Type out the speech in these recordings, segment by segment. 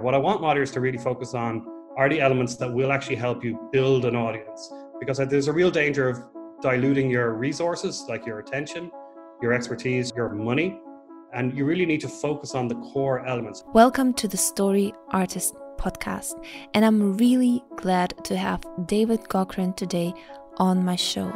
What I want moderators to really focus on are the elements that will actually help you build an audience because there's a real danger of diluting your resources, like your attention, your expertise, your money, and you really need to focus on the core elements. Welcome to the Story Artist podcast, and I'm really glad to have David Gaughran today on my show.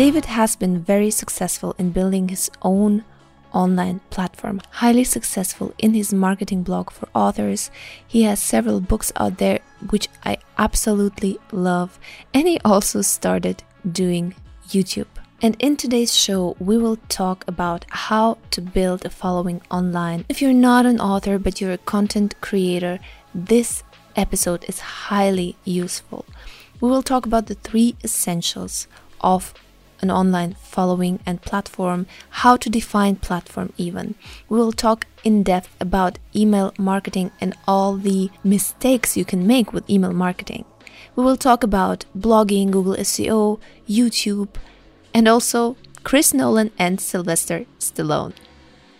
David has been very successful in building his own online platform, highly successful in his marketing blog for authors. He has several books out there, which I absolutely love, and he also started doing YouTube. And in today's show, we will talk about how to build a following online. If you're not an author but you're a content creator, this episode is highly useful. We will talk about the three essentials of an online following and platform, how to define platform even. We will talk in depth about email marketing and all the mistakes you can make with email marketing. We will talk about blogging, Google SEO, YouTube, and also Chris Nolan and Sylvester Stallone.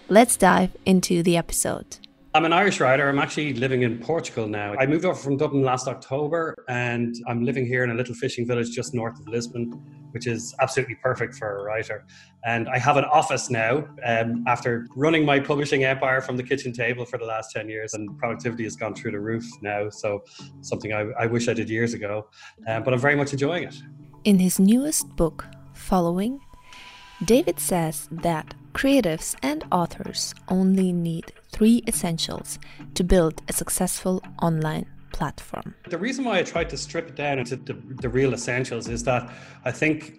Let's dive into the episode. I'm an Irish writer. I'm actually living in Portugal now. I moved over from Dublin last October and I'm living here in a little fishing village just north of Lisbon, which is absolutely perfect for a writer. And I have an office now um, after running my publishing empire from the kitchen table for the last 10 years, and productivity has gone through the roof now. So, something I, I wish I did years ago, um, but I'm very much enjoying it. In his newest book, Following, David says that creatives and authors only need three essentials to build a successful online platform. The reason why I tried to strip it down into the, the, real essentials is that I think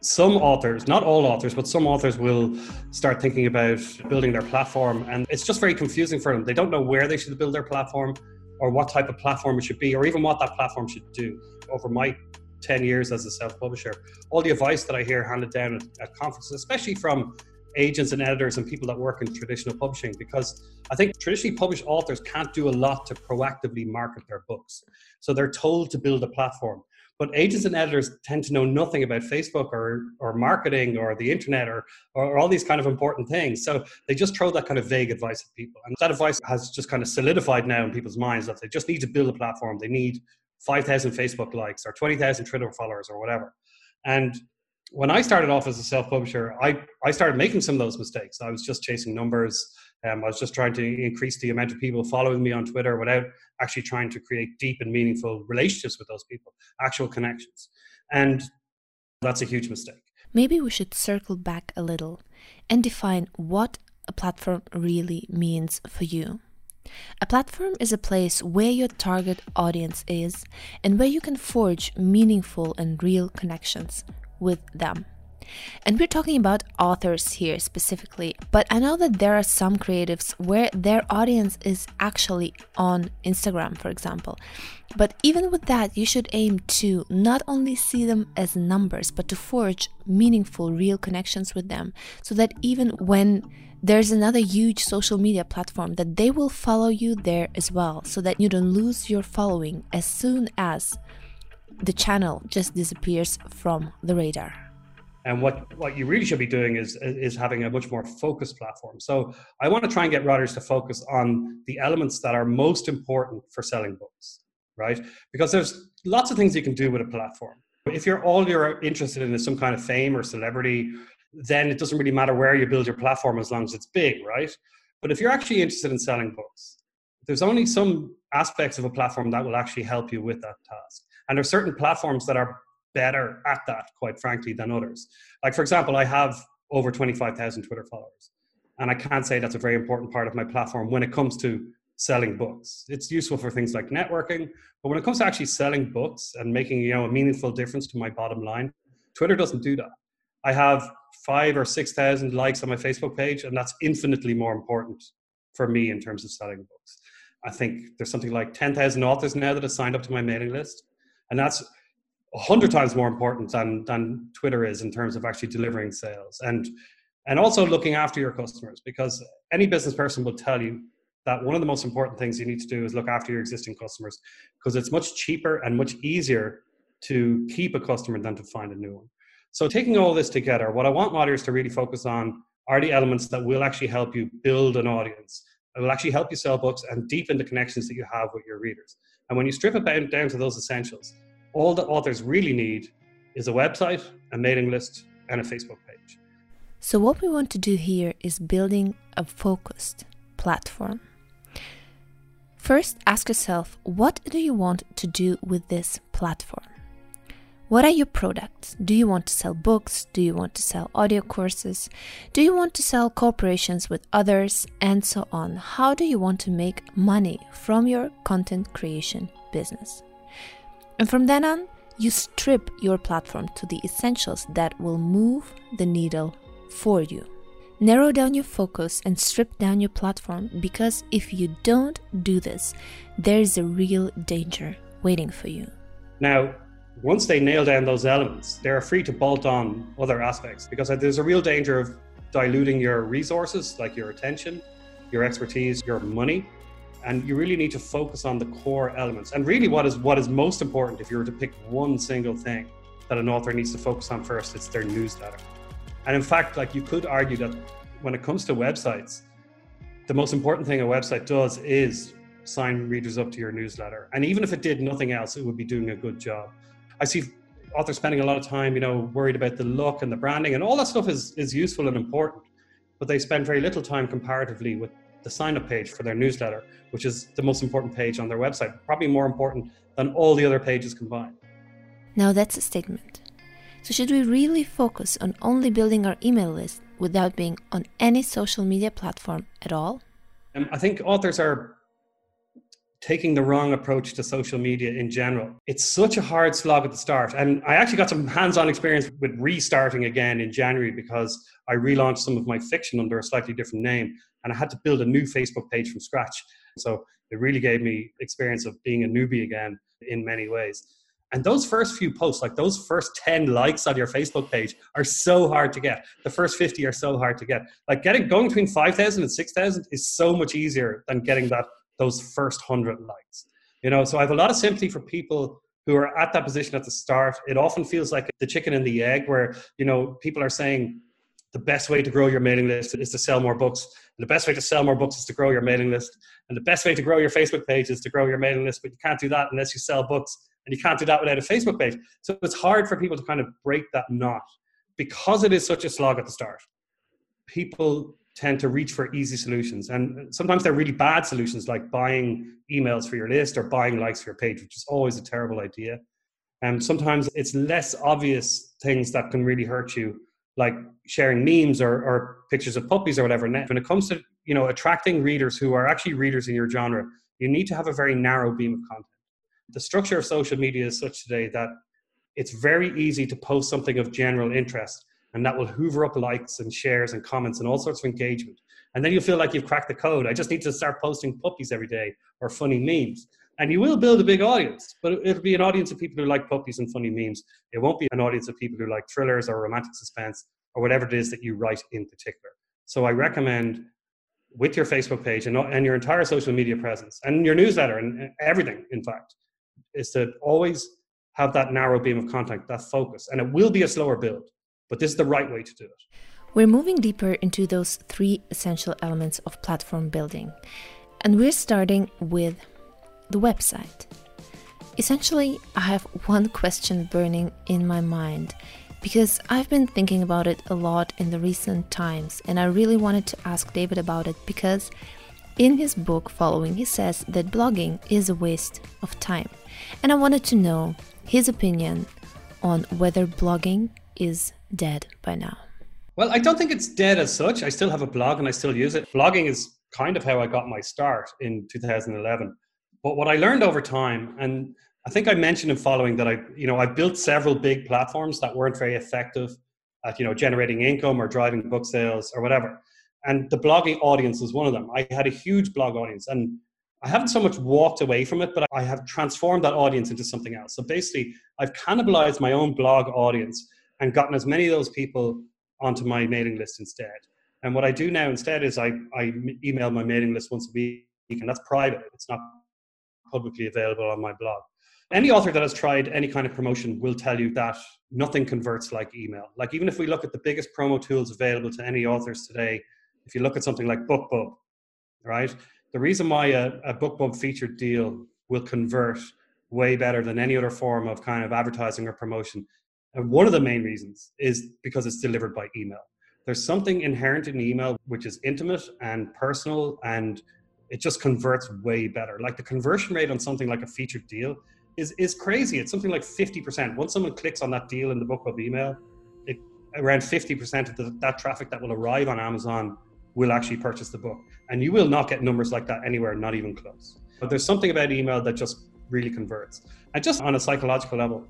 some authors, not all authors, but some authors will start thinking about building their platform, and it's just very confusing for them. They don't know where they should build their platform or what type of platform it should be, or even what that platform should do. Over my 10 years as a self publisher, all the advice that I hear handed down at, at conferences, especially from agents and editors and people that work in traditional publishing because I think traditionally published authors can't do a lot to proactively market their books. So they're told to build a platform. But agents and editors tend to know nothing about Facebook or, or marketing or the internet or, or all these kind of important things. So they just throw that kind of vague advice at people. And that advice has just kind of solidified now in people's minds that they just need to build a platform. They need 5,000 Facebook likes or 20,000 Twitter followers or whatever. And when I started off as a self publisher, I, I started making some of those mistakes. I was just chasing numbers. Um, I was just trying to increase the amount of people following me on Twitter without actually trying to create deep and meaningful relationships with those people, actual connections. And that's a huge mistake. Maybe we should circle back a little and define what a platform really means for you. A platform is a place where your target audience is and where you can forge meaningful and real connections with them. And we're talking about authors here specifically, but I know that there are some creatives where their audience is actually on Instagram, for example. But even with that, you should aim to not only see them as numbers, but to forge meaningful, real connections with them so that even when there's another huge social media platform that they will follow you there as well so that you don't lose your following as soon as the channel just disappears from the radar. And what, what you really should be doing is, is having a much more focused platform. So I want to try and get writers to focus on the elements that are most important for selling books, right? Because there's lots of things you can do with a platform. If you're all you're interested in is some kind of fame or celebrity, then it doesn't really matter where you build your platform as long as it's big, right? But if you're actually interested in selling books, there's only some aspects of a platform that will actually help you with that task. And there are certain platforms that are better at that, quite frankly, than others. Like, for example, I have over 25,000 Twitter followers. And I can't say that's a very important part of my platform when it comes to selling books. It's useful for things like networking, but when it comes to actually selling books and making you know a meaningful difference to my bottom line, Twitter doesn't do that. I have five or six thousand likes on my Facebook page, and that's infinitely more important for me in terms of selling books. I think there's something like 10,000 authors now that have signed up to my mailing list and that's a hundred times more important than than Twitter is in terms of actually delivering sales and and also looking after your customers because any business person will tell you that one of the most important things you need to do is look after your existing customers because it's much cheaper and much easier to keep a customer than to find a new one. So taking all this together, what I want moderators to really focus on are the elements that will actually help you build an audience. It will actually help you sell books and deepen the connections that you have with your readers. And when you strip it down to those essentials, all the authors really need is a website, a mailing list, and a Facebook page. So, what we want to do here is building a focused platform. First, ask yourself what do you want to do with this platform? What are your products? Do you want to sell books? Do you want to sell audio courses? Do you want to sell corporations with others? And so on. How do you want to make money from your content creation business? And from then on, you strip your platform to the essentials that will move the needle for you. Narrow down your focus and strip down your platform because if you don't do this, there is a real danger waiting for you. Now, once they nail down those elements, they're free to bolt on other aspects because there's a real danger of diluting your resources, like your attention, your expertise, your money, and you really need to focus on the core elements. And really, what is what is most important if you were to pick one single thing that an author needs to focus on first, it's their newsletter. And in fact, like you could argue that when it comes to websites, the most important thing a website does is sign readers up to your newsletter. And even if it did nothing else, it would be doing a good job. I see authors spending a lot of time, you know, worried about the look and the branding, and all that stuff is is useful and important. But they spend very little time comparatively with the sign up page for their newsletter, which is the most important page on their website, probably more important than all the other pages combined. Now that's a statement. So, should we really focus on only building our email list without being on any social media platform at all? Um, I think authors are taking the wrong approach to social media in general. It's such a hard slog at the start. And I actually got some hands on experience with restarting again in January because I relaunched some of my fiction under a slightly different name and I had to build a new Facebook page from scratch. So it really gave me experience of being a newbie again in many ways. And those first few posts, like those first 10 likes on your Facebook page, are so hard to get. The first 50 are so hard to get. Like getting going between 5,000 and 6,000 is so much easier than getting that those first 100 likes. You know, so I have a lot of sympathy for people who are at that position at the start. It often feels like the chicken and the egg, where, you know, people are saying, the best way to grow your mailing list is to sell more books. And the best way to sell more books is to grow your mailing list. And the best way to grow your Facebook page is to grow your mailing list. But you can't do that unless you sell books. And you can't do that without a Facebook page. So it's hard for people to kind of break that knot because it is such a slog at the start. People tend to reach for easy solutions. And sometimes they're really bad solutions, like buying emails for your list or buying likes for your page, which is always a terrible idea. And sometimes it's less obvious things that can really hurt you like sharing memes or, or pictures of puppies or whatever. When it comes to you know attracting readers who are actually readers in your genre, you need to have a very narrow beam of content. The structure of social media is such today that it's very easy to post something of general interest, and that will hoover up likes and shares and comments and all sorts of engagement. And then you'll feel like you've cracked the code. I just need to start posting puppies every day or funny memes. And you will build a big audience but it'll be an audience of people who like puppies and funny memes. It won't be an audience of people who like thrillers or romantic suspense or whatever it is that you write in particular. So i recommend with your facebook page and, and your entire social media presence and your newsletter and everything in fact is to always have that narrow beam of content that focus. And it will be a slower build but this is the right way to do it we're moving deeper into those three essential elements of platform building and we're starting with the website. Essentially, I have one question burning in my mind because I've been thinking about it a lot in the recent times, and I really wanted to ask David about it because in his book Following, he says that blogging is a waste of time. And I wanted to know his opinion on whether blogging is dead by now. Well, I don't think it's dead as such. I still have a blog and I still use it. Blogging is kind of how I got my start in 2011. But what I learned over time, and I think I mentioned in following that I, you know, I built several big platforms that weren't very effective at, you know, generating income or driving book sales or whatever. And the blogging audience was one of them. I had a huge blog audience and I haven't so much walked away from it, but I have transformed that audience into something else. So basically, I've cannibalized my own blog audience and gotten as many of those people onto my mailing list instead. And what I do now instead is I, I email my mailing list once a week, and that's private. It's not publicly available on my blog. Any author that has tried any kind of promotion will tell you that nothing converts like email. Like even if we look at the biggest promo tools available to any authors today, if you look at something like BookBub, right? The reason why a, a BookBub featured deal will convert way better than any other form of kind of advertising or promotion. And one of the main reasons is because it's delivered by email. There's something inherent in email which is intimate and personal and it just converts way better. Like the conversion rate on something like a featured deal is is crazy. It's something like 50%. Once someone clicks on that deal in the BookBub email, it around 50% of the, that traffic that will arrive on Amazon will actually purchase the book. And you will not get numbers like that anywhere, not even close. But there's something about email that just really converts. And just on a psychological level,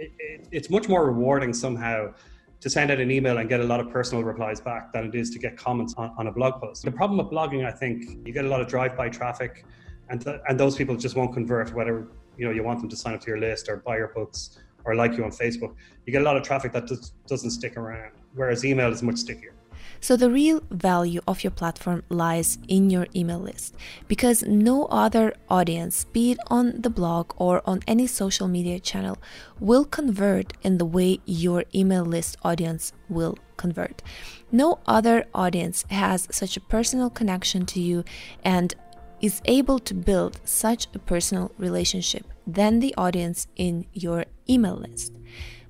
it, it, it's much more rewarding somehow to send out an email and get a lot of personal replies back than it is to get comments on, on a blog post. The problem with blogging, I think, you get a lot of drive-by traffic, and th- and those people just won't convert. Whether you know you want them to sign up to your list or buy your books or like you on Facebook, you get a lot of traffic that just doesn't stick around. Whereas email is much stickier. So, the real value of your platform lies in your email list because no other audience, be it on the blog or on any social media channel, will convert in the way your email list audience will convert. No other audience has such a personal connection to you and is able to build such a personal relationship than the audience in your email list.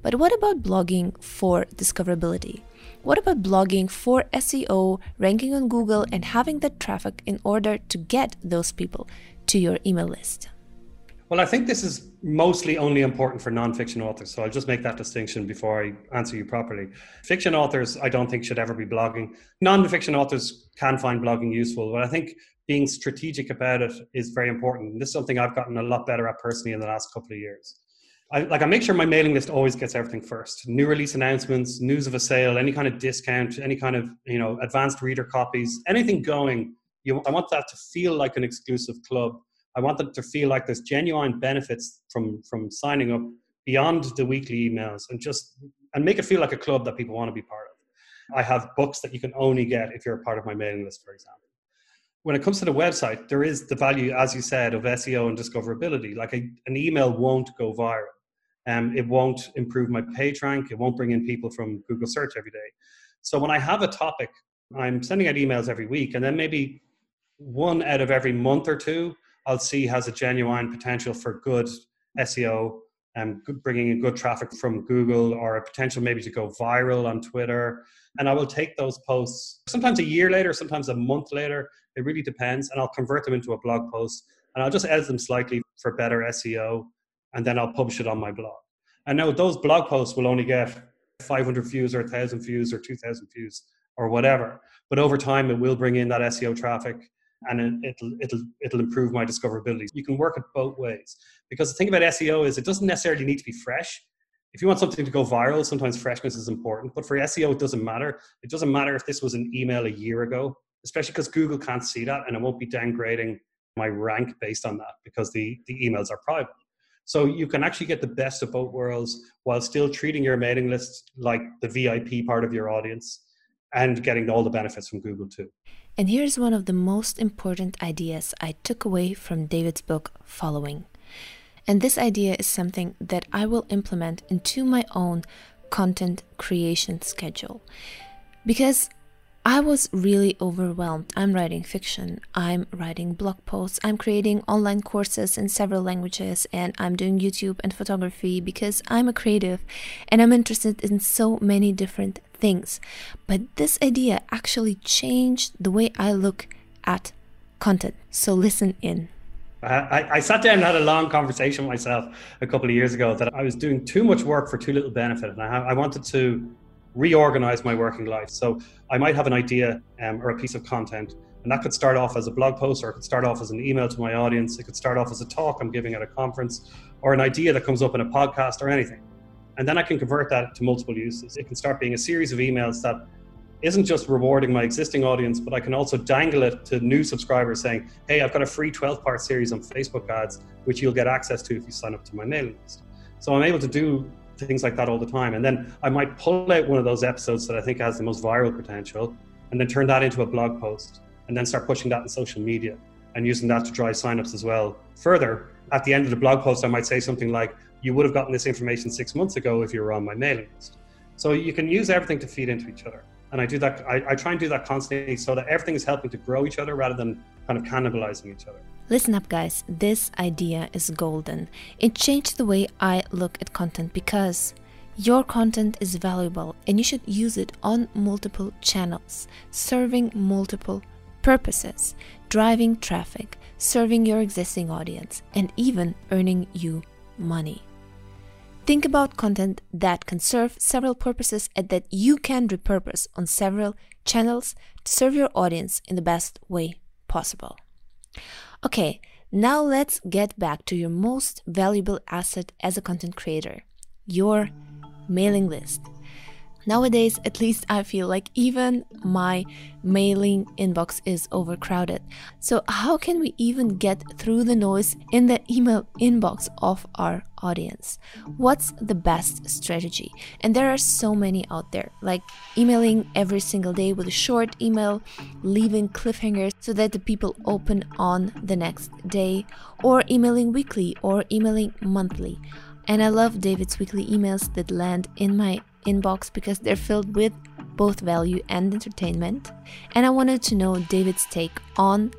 But what about blogging for discoverability? What about blogging for SEO, ranking on Google, and having the traffic in order to get those people to your email list? Well, I think this is mostly only important for nonfiction authors. So I'll just make that distinction before I answer you properly. Fiction authors, I don't think should ever be blogging. Nonfiction authors can find blogging useful, but I think being strategic about it is very important. This is something I've gotten a lot better at personally in the last couple of years. I, like I make sure my mailing list always gets everything first. New release announcements, news of a sale, any kind of discount, any kind of you know advanced reader copies, anything going. You, I want that to feel like an exclusive club. I want them to feel like there's genuine benefits from from signing up beyond the weekly emails, and just and make it feel like a club that people want to be part of. I have books that you can only get if you're a part of my mailing list, for example when it comes to the website, there is the value, as you said, of SEO and discoverability. Like a, an email won't go viral. Um, it won't improve my page rank. It won't bring in people from Google search every day. So when I have a topic, I'm sending out emails every week, and then maybe one out of every month or two, I'll see has a genuine potential for good SEO and um, bringing in good traffic from Google or a potential maybe to go viral on Twitter. And I will take those posts sometimes a year later, sometimes a month later. It really depends. And I'll convert them into a blog post and I'll just edit them slightly for better SEO and then I'll publish it on my blog. And now those blog posts will only get 500 views or 1,000 views or 2,000 views or whatever. But over time, it will bring in that SEO traffic and it'll, it'll, it'll improve my discoverability. You can work it both ways. Because the thing about SEO is it doesn't necessarily need to be fresh. If you want something to go viral, sometimes freshness is important. But for SEO, it doesn't matter. It doesn't matter if this was an email a year ago, especially because Google can't see that and it won't be downgrading my rank based on that because the, the emails are private. So you can actually get the best of both worlds while still treating your mailing list like the VIP part of your audience and getting all the benefits from Google too. And here's one of the most important ideas I took away from David's book, Following. And this idea is something that I will implement into my own content creation schedule. Because I was really overwhelmed. I'm writing fiction, I'm writing blog posts, I'm creating online courses in several languages, and I'm doing YouTube and photography because I'm a creative and I'm interested in so many different things. But this idea actually changed the way I look at content. So listen in. I, I, sat down and had a long conversation with myself a couple of years ago that I was doing too much work for too little benefit. And I, I wanted to reorganize my working life. So I might have an idea um, or a piece of content, and that could start off as a blog post, or it could start off as an email to my audience. It could start off as a talk I'm giving at a conference, or an idea that comes up in a podcast or anything. And then I can convert that to multiple uses. It can start being a series of emails that isn't just rewarding my existing audience, but I can also dangle it to new subscribers saying, hey, I've got a free 12 part series on Facebook ads, which you'll get access to if you sign up to my mailing list. So I'm able to do things like that all the time. And then I might pull out one of those episodes that I think has the most viral potential and then turn that into a blog post and then start pushing that in social media. and using that to drive signups as well. Further, at the end of the blog post, I might say something like, you would have gotten this information six months ago if you were on my mailing list. So you can use everything to feed into each other. And I do that, I, I try and do that constantly so that everything is helping to grow each other rather than kind of cannibalizing each other. Listen up, guys. This idea is golden. It changed the way I look at content because your content is valuable and you should use it on multiple channels, serving multiple purposes, driving traffic, serving your existing audience, and even earning you money. Think about content that can serve several purposes and that you can repurpose on several channels to serve your audience in the best way possible. Okay, now let's get back to your most valuable asset as a content creator your mailing list. Nowadays, at least I feel like even my mailing inbox is overcrowded. So, how can we even get through the noise in the email inbox of our audience? What's the best strategy? And there are so many out there, like emailing every single day with a short email, leaving cliffhangers so that the people open on the next day, or emailing weekly or emailing monthly. And I love David's weekly emails that land in my inbox because they're filled with both value and entertainment. And I wanted to know David's take on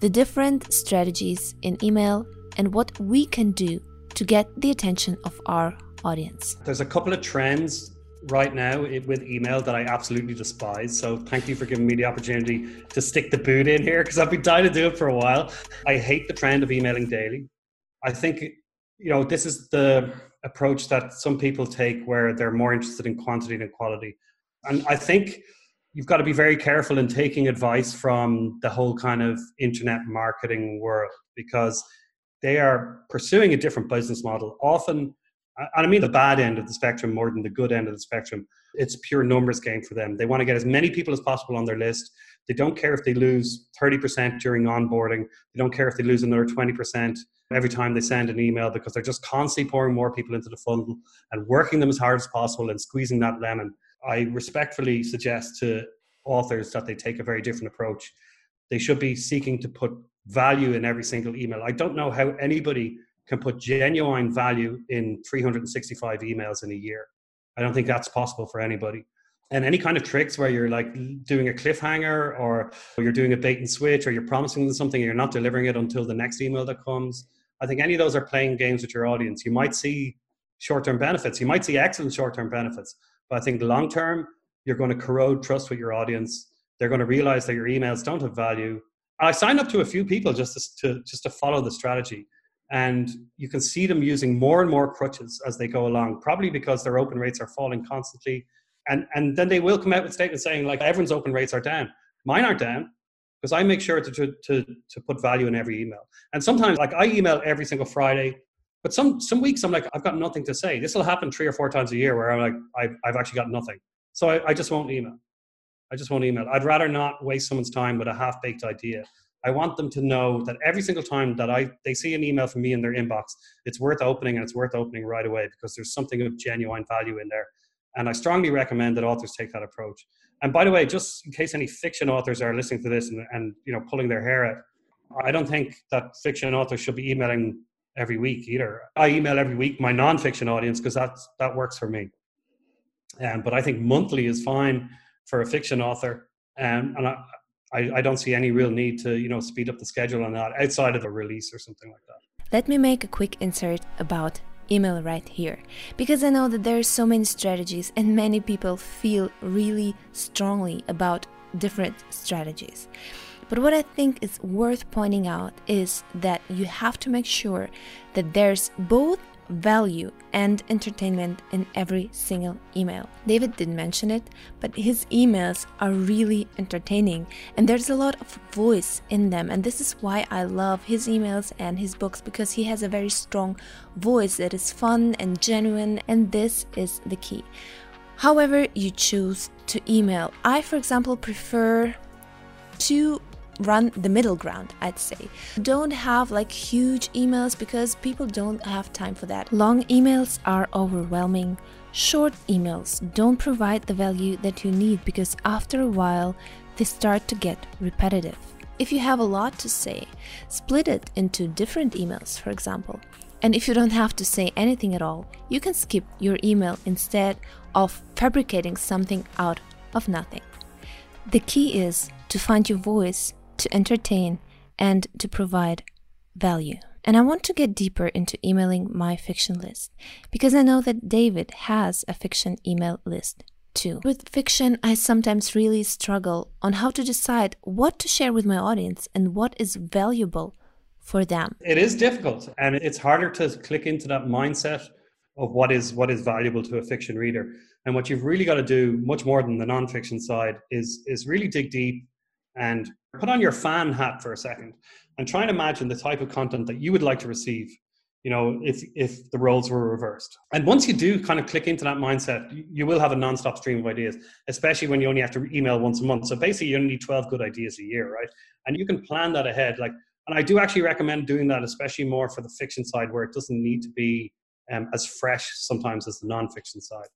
the different strategies in email and what we can do to get the attention of our audience. There's a couple of trends right now with email that I absolutely despise. So thank you for giving me the opportunity to stick the boot in here because I've been dying to do it for a while. I hate the trend of emailing daily. I think you know this is the approach that some people take where they're more interested in quantity than quality. And I think you've got to be very careful in taking advice from the whole kind of internet marketing world because they are pursuing a different business model. Often, and I mean the bad end of the spectrum more than the good end of the spectrum. It's pure numbers game for them. They want to get as many people as possible on their list. They don't care if they lose 30% during onboarding. They don't care if they lose another 20% every time they send an email because they're just constantly pouring more people into the funnel and working them as hard as possible and squeezing that lemon. I respectfully suggest to authors that they take a very different approach. They should be seeking to put value in every single email. I don't know how anybody can put genuine value in 365 emails in a year. I don't think that's possible for anybody. And any kind of tricks where you're like doing a cliffhanger or you're doing a bait and switch or you're promising them something and you're not delivering it until the next email that comes I think any of those are playing games with your audience. You might see short term benefits, you might see excellent short term benefits, but I think long term, you're going to corrode trust with your audience. They're going to realize that your emails don't have value. I signed up to a few people just to, to just to follow the strategy, and you can see them using more and more crutches as they go along. Probably because their open rates are falling constantly, and and then they will come out with statements saying like everyone's open rates are down. Mine aren't down because I make sure to, to, to, to put value in every email. And sometimes, like, I email every single Friday, but some, some weeks I'm like, I've got nothing to say. This will happen three or four times a year where I'm like, I've, I've actually got nothing. So I, I just won't email. I just won't email. I'd rather not waste someone's time with a half baked idea. I want them to know that every single time that I they see an email from me in their inbox, it's worth opening and it's worth opening right away because there's something of genuine value in there. And I strongly recommend that authors take that approach. And by the way, just in case any fiction authors are listening to this and, and you know pulling their hair out, I don't think that fiction authors should be emailing every week either. I email every week my nonfiction audience because that's that works for me. Um, but I think monthly is fine for a fiction author, um, and I, I, I don't see any real need to you know speed up the schedule on that outside of a release or something like that. Let me make a quick insert about email right here because I know that there are so many strategies and many people feel really strongly about different strategies. But what I think is worth pointing out is that you have to make sure that there's both value and entertainment in every single email. David didn't mention it, but his emails are really entertaining and there's a lot of voice in them. And this is why I love his emails and his books because he has a very strong voice that is fun and genuine, and this is the key. However, you choose to email, I, for example, prefer to run the middle ground, I'd say. Don't have like huge emails because people don't have time for that. Long emails are overwhelming. Short emails don't provide the value that you need because after a while they start to get repetitive. If you have a lot to say, split it into different emails, for example. And if you don't have to say anything at all, you can skip your email instead of fabricating something out of nothing. The key is to find your voice, to entertain, and to provide value. And I want to get deeper into emailing my fiction list because I know that David has a fiction email list too. With fiction, I sometimes really struggle on how to decide what to share with my audience and what is valuable for them. It is difficult and it's harder to click into that mindset of what is what is valuable to a fiction reader. And what you've really got to do much more than the nonfiction side is is really dig deep and put on your fan hat for a second and try and imagine the type of content that you would like to receive you know if if the roles were reversed. And once you do kind of click into that mindset you will have a non-stop stream of ideas especially when you only have to email once a month. So basically you only need 12 good ideas a year right? And you can plan that ahead like and i do actually recommend doing that especially more for the fiction side where it doesn't need to be um, as fresh sometimes as the non-fiction side.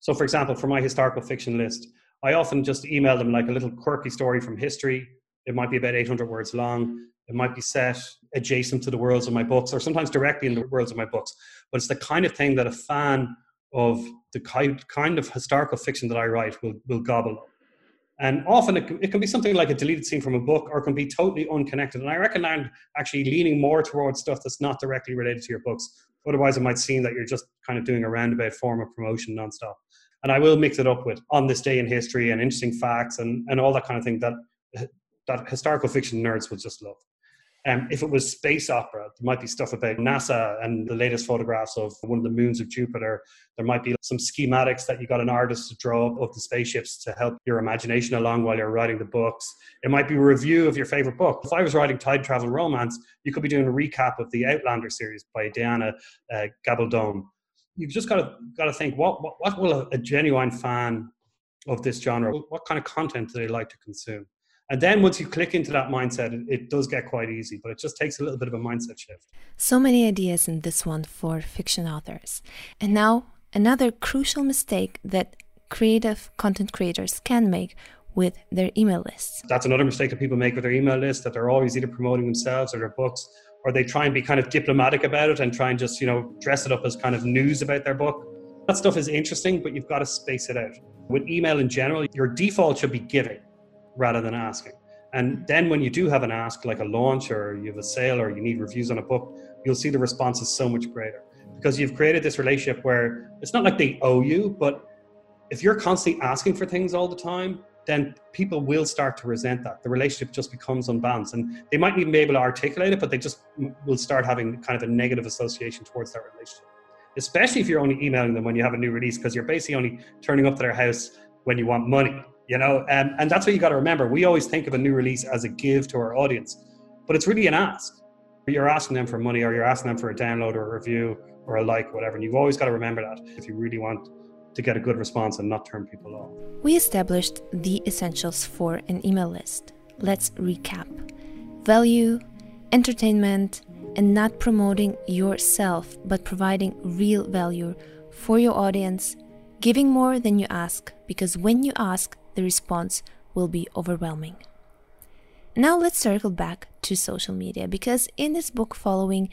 So for example for my historical fiction list i often just email them like a little quirky story from history it might be about 800 words long it might be set adjacent to the worlds of my books or sometimes directly in the worlds of my books. But it's the kind of thing that a fan of the kind of historical fiction that I write will, will gobble. And often it, it, can be something like a deleted scene from a book or can be totally unconnected. And I recommend actually leaning more towards stuff that's not directly related to your books. Otherwise, it might seem that you're just kind of doing a roundabout form of promotion nonstop. And I will mix it up with on this day in history and interesting facts and, and all that kind of thing that, that historical fiction nerds will just love. Um, if it was space opera, there might be stuff about NASA and the latest photographs of one of the moons of Jupiter. There might be some schematics that you got an artist to draw up of the spaceships to help your imagination along while you're writing the books. It might be a review of your favorite book. If I was writing Tide Travel Romance, you could be doing a recap of the Outlander series by Diana uh, Gabaldon. You've just got to got to think what, what what will a, a genuine fan of this genre what kind of content do they like to consume and then once you click into that mindset, it, it, does get quite easy, but it just takes a little bit of a mindset shift. So many ideas in this one for fiction authors. And now, another crucial mistake that creative content creators can make with their email lists. That's another mistake that people make with their email list that they're always either promoting themselves or their books or they try and be kind of diplomatic about it and try and just, you know, dress it up as kind of news about their book. That stuff is interesting, but you've got to space it out. With email in general, your default should be giving rather than asking. And then when you do have an ask, like a launch or you have a sale or you need reviews on a book, you'll see the response is so much greater because you've created this relationship where it's not like they owe you, but if you're constantly asking for things all the time, then people will start to resent that. The relationship just becomes unbalanced, and they might even be able to articulate it, but they just will start having kind of a negative association towards that relationship. Especially if you're only emailing them when you have a new release, because you're basically only turning up to their house when you want money you know um, and that's what you got to remember. We always think of a new release as a give to our audience but it's really an ask. You're asking them for money or you're asking them for a download or a review or a like whatever and you've always got to remember that if you really want to get a good response and not turn people off. We established the essentials for an email list. Let's recap. Value entertainment and not promoting yourself but providing real value for your audience giving more than you ask because when you ask the response will be overwhelming. Now let's circle back to social media because in this book following,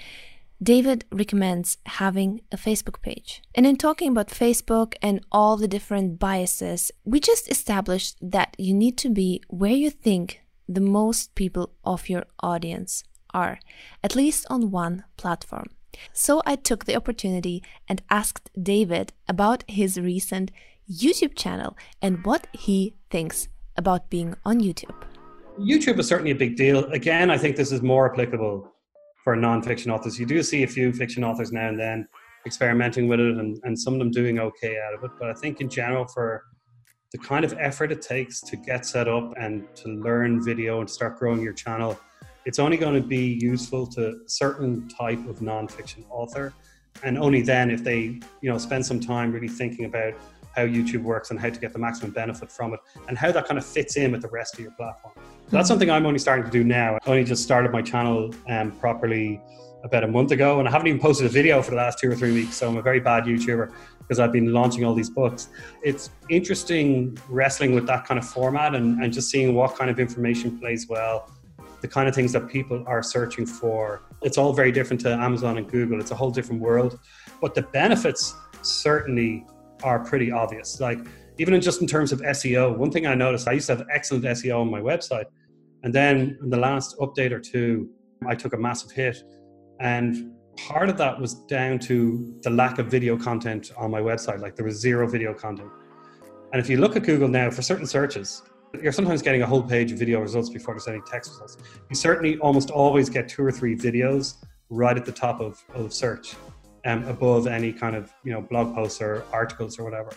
David recommends having a Facebook page. And in talking about Facebook and all the different biases, we just established that you need to be where you think the most people of your audience are, at least on one platform. So I took the opportunity and asked David about his recent YouTube channel and what he thinks about being on YouTube. YouTube is certainly a big deal. Again, I think this is more applicable for non-fiction authors. You do see a few fiction authors now and then experimenting with it and, and some of them doing okay out of it. But I think in general for the kind of effort it takes to get set up and to learn video and start growing your channel, it's only going to be useful to a certain type of non-fiction author. And only then if they, you know, spend some time really thinking about how YouTube works and how to get the maximum benefit from it and how that kind of fits in with the rest of your platform. So that's something I'm only starting to do now. I only just started my channel um, properly about a month ago and I haven't even posted a video for the last two or three weeks. So I'm a very bad YouTuber because I've been launching all these books. It's interesting wrestling with that kind of format and, and just seeing what kind of information plays well the kind of things that people are searching for. It's all very different to Amazon and Google. It's a whole different world. But the benefits certainly are pretty obvious. Like even in just in terms of SEO, one thing I noticed, I used to have excellent SEO on my website. And then in the last update or two, I took a massive hit. And part of that was down to the lack of video content on my website. Like there was zero video content. And if you look at Google now for certain searches, you're sometimes getting a whole page of video results before there's any text results. You certainly almost always get two or three videos right at the top of, of search, um, above any kind of you know blog posts or articles or whatever.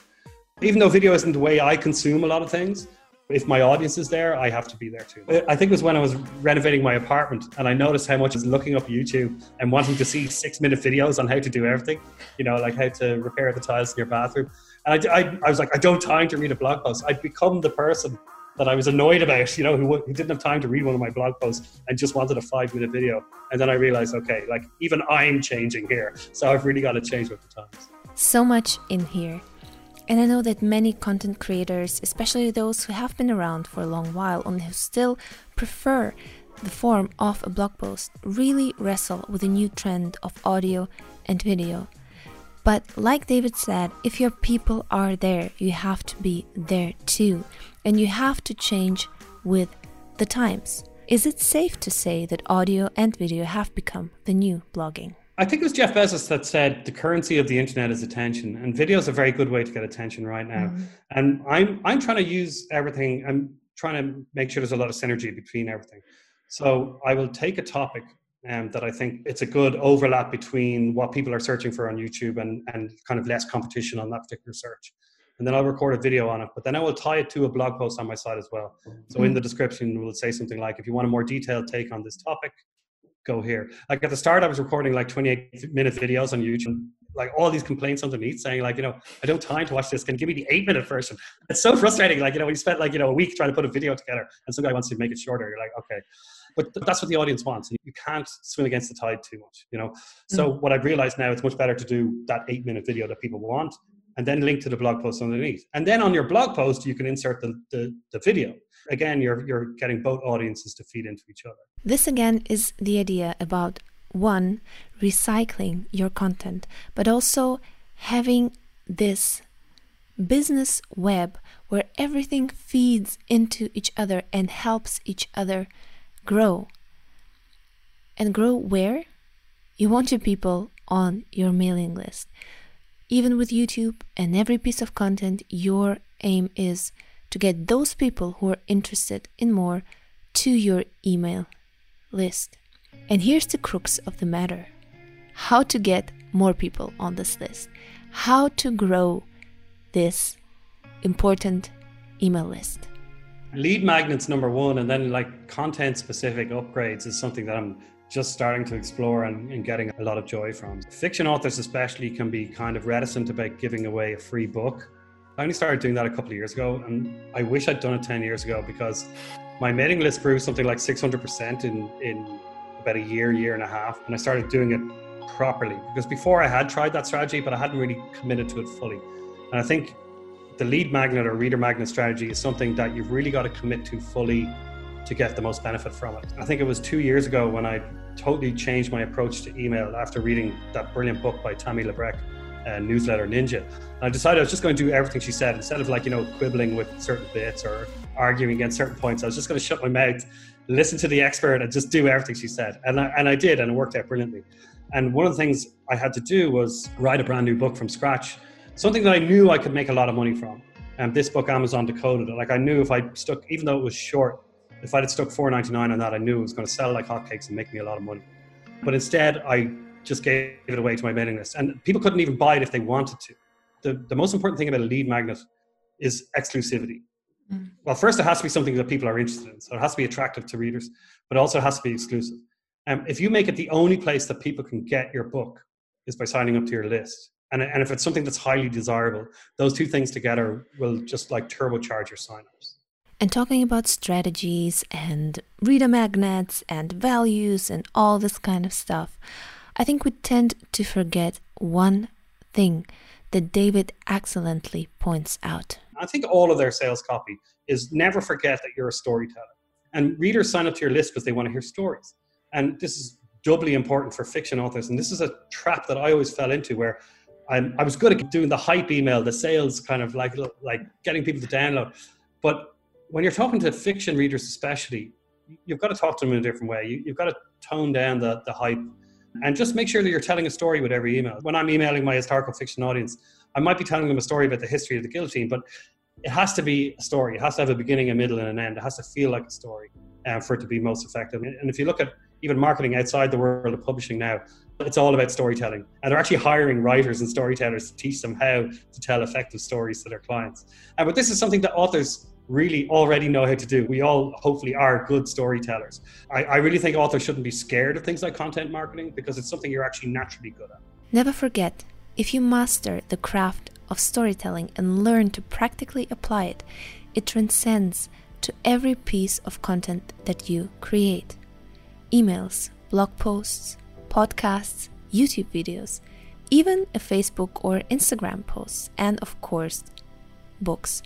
Even though video isn't the way I consume a lot of things, if my audience is there, I have to be there too. I think it was when I was renovating my apartment and I noticed how much I was looking up YouTube and wanting to see six minute videos on how to do everything, you know, like how to repair the tiles in your bathroom. And I, I, I was like, I don't time to read a blog post. I'd become the person that I was annoyed about, you know, who, who didn't have time to read one of my blog posts and just wanted a five minute video. And then I realized, okay, like even I'm changing here. So I've really got to change with the times. So much in here. And I know that many content creators, especially those who have been around for a long while and who still prefer the form of a blog post, really wrestle with the new trend of audio and video. But like David said, if your people are there, you have to be there too. And you have to change with the times. Is it safe to say that audio and video have become the new blogging? I think it was Jeff Bezos that said the currency of the internet is attention, and video is a very good way to get attention right now. Mm-hmm. And I'm I'm trying to use everything. I'm trying to make sure there's a lot of synergy between everything. So I will take a topic um, that I think it's a good overlap between what people are searching for on YouTube and, and kind of less competition on that particular search. And then I'll record a video on it, but then I will tie it to a blog post on my site as well. So in mm-hmm. the description, we'll say something like, if you want a more detailed take on this topic, go here. Like at the start, I was recording like 28 minute videos on YouTube, like all these complaints underneath saying like, you know, I don't time to watch this. Can you give me the eight minute version? It's so frustrating. Like, you know, we spent like, you know, a week trying to put a video together and some guy wants to make it shorter. You're like, okay, but that's what the audience wants. And you can't swim against the tide too much, you know? So mm. what I've realized now, it's much better to do that eight minute video that people want and then link to the blog post underneath. And then on your blog post, you can insert the, the, the video. Again, you're, you're getting both audiences to feed into each other. This again is the idea about one, recycling your content, but also having this business web where everything feeds into each other and helps each other grow. And grow where? You want your people on your mailing list. Even with YouTube and every piece of content, your aim is to get those people who are interested in more to your email list. And here's the crux of the matter. How to get more people on this list, how to grow this important email list. Lead magnets number one and then like content specific upgrades is something that i'm just starting to explore and, and, getting a lot of joy from. Fiction authors especially can be kind of reticent about giving away a free book. I only started doing that a couple of years ago and i wish i'd done it 10 years ago because my mailing list grew something like 600% in, in about a year year and a half and i started doing it properly. Because before i had tried that strategy but i hadn't really committed to it fully. And i think the lead magnet or reader magnet strategy is something that you've really got to commit to fully to get the most benefit from it. I think it was two years ago when I totally changed my approach to email after reading that brilliant book by Tammi Labrecque, uh, Newsletter Ninja. And I decided I was just going to do everything she said instead of like, you know, quibbling with certain bits or arguing against certain points. I was just going to shut my mouth, listen to the expert, and just do everything she said. And I, and I did, and it worked out brilliantly. And one of the things I had to do was write a brand new book from scratch something that I knew I could make a lot of money from. And this book, Amazon decoded. Like I knew if I stuck, even though it was short, if I'd stuck four ninety nine on that, I knew it was going to sell like hotcakes and make me a lot of money. But instead, I just gave it away to my mailing list, and people couldn't even buy it if they wanted to. The the most important thing about a lead magnet is exclusivity. Mm. Well, first it has to be something that people are interested in, so it has to be attractive to readers, but also has to be exclusive. And um, if you make it the only place that people can get your book is by signing up to your list, and, and if it's something that's highly desirable, those two things together will just like turbocharge your signups. And talking about strategies and reader magnets and values and all this kind of stuff, I think we tend to forget one thing that David excellently points out. I think all of their sales copy is never forget that you're a storyteller. And readers sign up to your list because they want to hear stories. And this is doubly important for fiction authors. And this is a trap that I always fell into where I'm, I was good at doing the hype email, the sales kind of like like getting people to download. But when you're talking to fiction readers, especially, you've got to talk to them in a different way. You, have got to tone down the, the hype and just make sure that you're telling a story with every email. When I'm emailing my historical fiction audience, I might be telling them a story about the history of the guillotine, but it has to be a story. It has to have a beginning, a middle, and an end. It has to feel like a story um, for it to be most effective. And if you look at even marketing outside the world of publishing now, it's all about storytelling. And they're actually hiring writers and storytellers to teach them how to tell effective stories to their clients. Uh, but this is something that authors really already know how to do. We all hopefully are good storytellers. I, I really think authors shouldn't be scared of things like content marketing because it's something you're actually naturally good at. Never forget if you master the craft of storytelling and learn to practically apply it, it transcends to every piece of content that you create emails, blog posts, podcasts, YouTube videos, even a Facebook or Instagram post, and of course, books.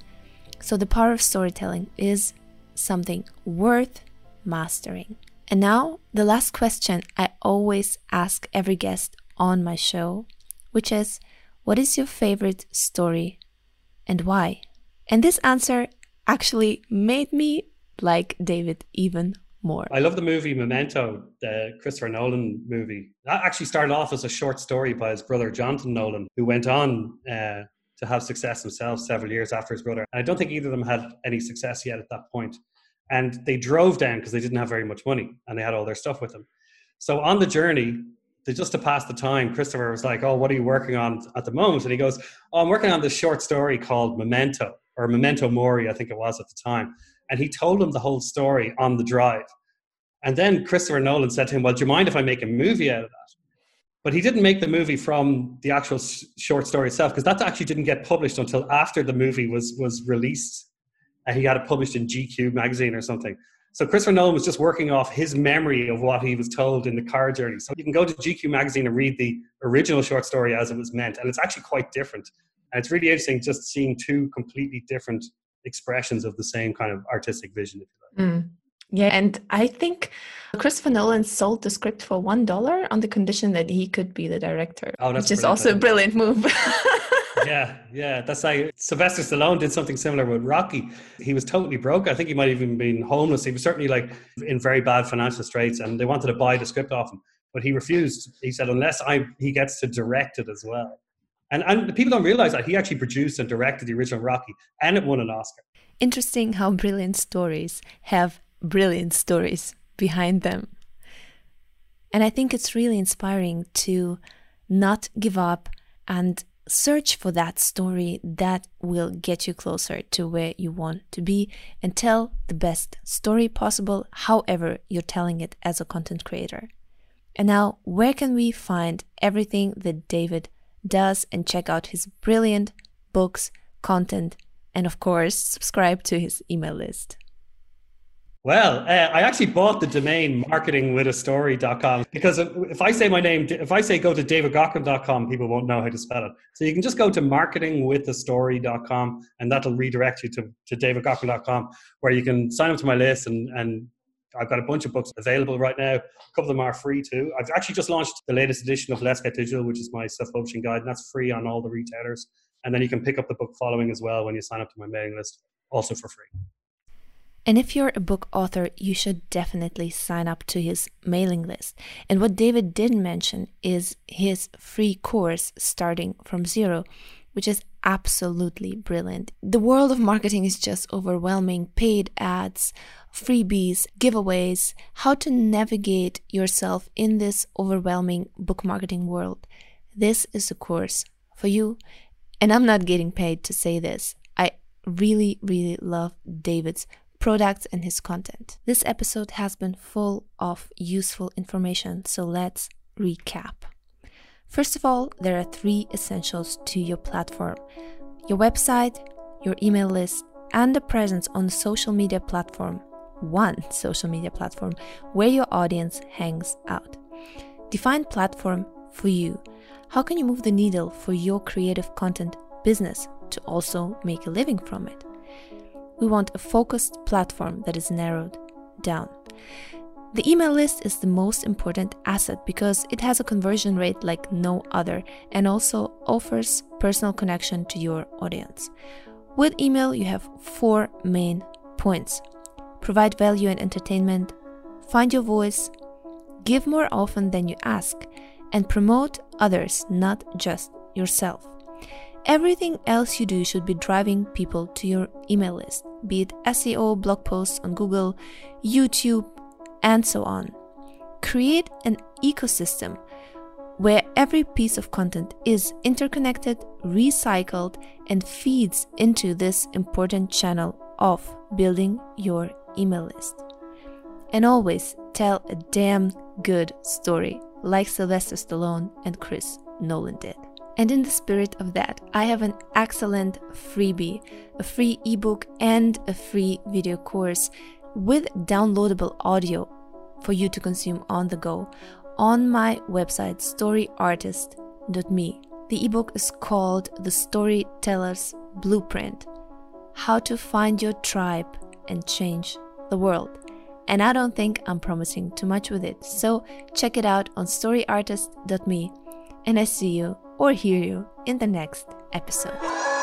So, the power of storytelling is something worth mastering. And now, the last question I always ask every guest on my show, which is What is your favorite story and why? And this answer actually made me like David even more. I love the movie Memento, the Christopher Nolan movie. That actually started off as a short story by his brother Jonathan Nolan, who went on uh, to have success themselves several years after his brother. And I don't think either of them had any success yet at that point. And they drove down because they didn't have very much money and they had all their stuff with them. So on the journey, just to pass the time, Christopher was like, Oh, what are you working on at the moment? And he goes, Oh, I'm working on this short story called Memento, or Memento Mori, I think it was at the time. And he told him the whole story on the drive. And then Christopher Nolan said to him, Well, do you mind if I make a movie out of that? But he didn't make the movie from the actual short story itself because that actually didn't get published until after the movie was was released. And he had it published in GQ magazine or something. So Christopher Nolan was just working off his memory of what he was told in the car journey. So you can go to GQ magazine and read the original short story as it was meant, and it's actually quite different. And it's really interesting just seeing two completely different expressions of the same kind of artistic vision, if you like. Mm. Yeah, and I think Christopher Nolan sold the script for one dollar on the condition that he could be the director, oh, which is also a brilliant move. yeah, yeah, that's like Sylvester Stallone did something similar with Rocky. He was totally broke. I think he might have even been homeless. He was certainly like in very bad financial straits, and they wanted to buy the script off him, but he refused. He said, "Unless I, he gets to direct it as well." And and people don't realize that he actually produced and directed the original Rocky, and it won an Oscar. Interesting how brilliant stories have brilliant stories behind them. And I think it's really inspiring to not give up and search for that story that will get you closer to where you want to be and tell the best story possible, however, you're telling it as a content creator. And now, where can we find everything that David does and check out his brilliant books, content, and of course, subscribe to his email list? Well, uh, I actually bought the domain marketingwithastory.com because if I say my name, if I say go to davidgaughran.com, people won't know how to spell it. So you can just go to marketingwithastory.com and that'll redirect you to, to davidgaughran.com where you can sign up to my list and, and I've got a bunch of books available right now. A couple of them are free too. I've actually just launched the latest edition of Let's Get Digital, which is my self-publishing guide, and that's free on all the retailers. And then you can pick up the book following as well when you sign up to my mailing list, also for free. And if you're a book author, you should definitely sign up to his mailing list. And what David didn't mention is his free course starting from zero, which is absolutely brilliant. The world of marketing is just overwhelming paid ads, freebies, giveaways, how to navigate yourself in this overwhelming book marketing world. This is a course for you. And I'm not getting paid to say this. I really, really love David's products, and his content. This episode has been full of useful information, so let's recap. First of all, there are three essentials to your platform your website, your email list, and the presence on the social media platform, one social media platform where your audience hangs out. Define platform for you. How can you move the needle for your creative content business to also make a living from it? We want a focused platform that is narrowed. down. The email list is the most important asset because it has a conversion rate like no other and also offers personal connection to your audience. With email, you have four main points provide value and entertainment, find your voice, give more often than you ask, and promote others, not just yourself. Everything else you do should be driving people to your email list, be it SEO, blog posts on Google, YouTube, and so on. Create an ecosystem where every piece of content is interconnected, recycled, and feeds into this important channel of building your email list. And always tell a damn good story, like Sylvester Stallone and Chris Nolan did. And in the spirit of that, I have an excellent freebie, a free ebook, and a free video course with downloadable audio for you to consume on the go on my website storyartist.me. The ebook is called The Storyteller's Blueprint How to Find Your Tribe and Change the World. And I don't think I'm promising too much with it, so check it out on storyartist.me. And I see you or hear you in the next episode.